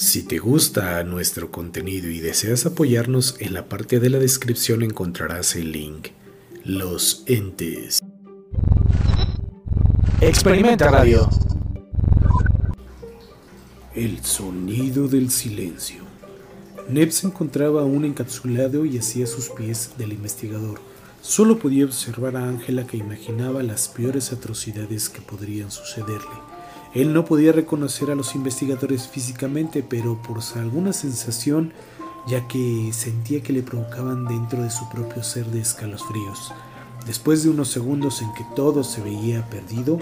Si te gusta nuestro contenido y deseas apoyarnos, en la parte de la descripción encontrarás el link. Los entes. Experimenta Radio. El sonido del silencio. Neb se encontraba aún encapsulado y hacía sus pies del investigador. Solo podía observar a Ángela que imaginaba las peores atrocidades que podrían sucederle. Él no podía reconocer a los investigadores físicamente, pero por alguna sensación, ya que sentía que le provocaban dentro de su propio ser de escalofríos. Después de unos segundos en que todo se veía perdido,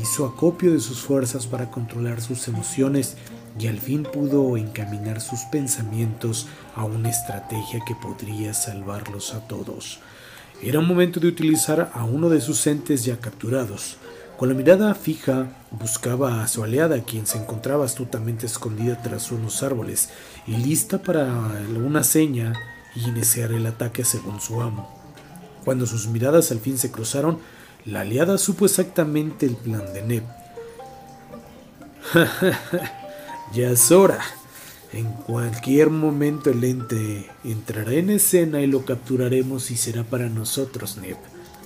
hizo acopio de sus fuerzas para controlar sus emociones y al fin pudo encaminar sus pensamientos a una estrategia que podría salvarlos a todos. Era un momento de utilizar a uno de sus entes ya capturados. Con la mirada fija buscaba a su aliada, quien se encontraba astutamente escondida tras unos árboles y lista para una seña y iniciar el ataque según su amo. Cuando sus miradas al fin se cruzaron, la aliada supo exactamente el plan de Neb. ya es hora. En cualquier momento el ente entrará en escena y lo capturaremos y será para nosotros, Neb.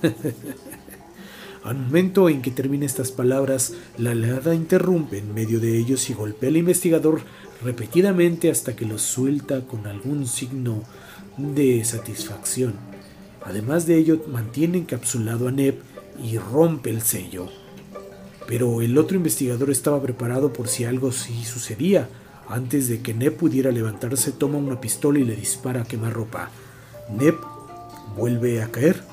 Al momento en que termina estas palabras, la alada interrumpe en medio de ellos y golpea al investigador repetidamente hasta que lo suelta con algún signo de satisfacción. Además de ello, mantiene encapsulado a Neb y rompe el sello. Pero el otro investigador estaba preparado por si algo sí sucedía. Antes de que Neb pudiera levantarse, toma una pistola y le dispara a quemarropa. Neb vuelve a caer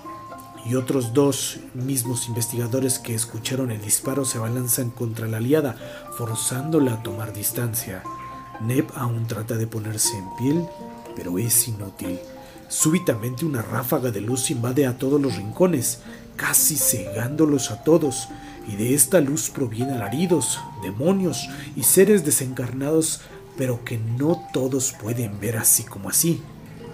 y otros dos mismos investigadores que escucharon el disparo se abalanzan contra la aliada, forzándola a tomar distancia. Neb aún trata de ponerse en piel, pero es inútil. Súbitamente una ráfaga de luz invade a todos los rincones, casi cegándolos a todos, y de esta luz provienen alaridos, demonios y seres desencarnados, pero que no todos pueden ver así como así.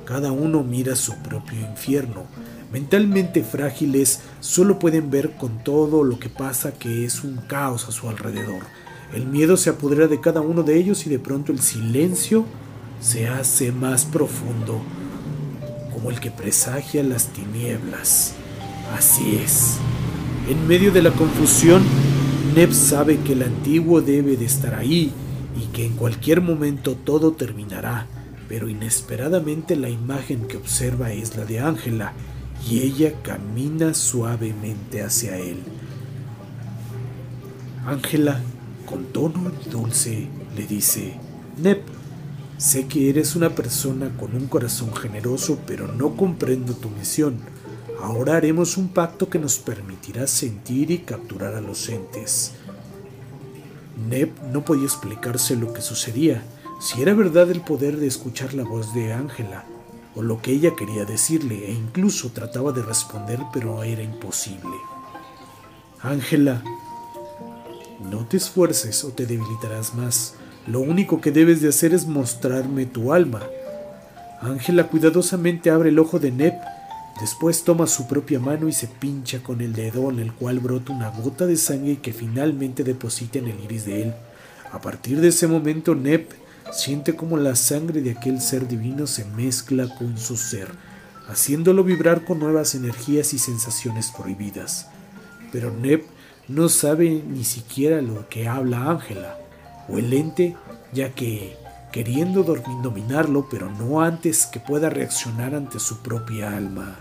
Cada uno mira su propio infierno, mentalmente frágiles solo pueden ver con todo lo que pasa que es un caos a su alrededor. El miedo se apodera de cada uno de ellos y de pronto el silencio se hace más profundo, como el que presagia las tinieblas. Así es. En medio de la confusión, Neb sabe que el antiguo debe de estar ahí y que en cualquier momento todo terminará, pero inesperadamente la imagen que observa es la de Ángela, y ella camina suavemente hacia él. Ángela, con tono dulce, le dice, Nep, sé que eres una persona con un corazón generoso, pero no comprendo tu misión. Ahora haremos un pacto que nos permitirá sentir y capturar a los entes. Nep no podía explicarse lo que sucedía, si era verdad el poder de escuchar la voz de Ángela, o lo que ella quería decirle e incluso trataba de responder pero era imposible. Ángela, no te esfuerces o te debilitarás más. Lo único que debes de hacer es mostrarme tu alma. Ángela cuidadosamente abre el ojo de Nep, después toma su propia mano y se pincha con el dedo en el cual brota una gota de sangre que finalmente deposita en el iris de él. A partir de ese momento Nep siente como la sangre de aquel ser divino se mezcla con su ser, haciéndolo vibrar con nuevas energías y sensaciones prohibidas. Pero Neb no sabe ni siquiera lo que habla Ángela, o el ente, ya que, queriendo dominarlo, pero no antes que pueda reaccionar ante su propia alma.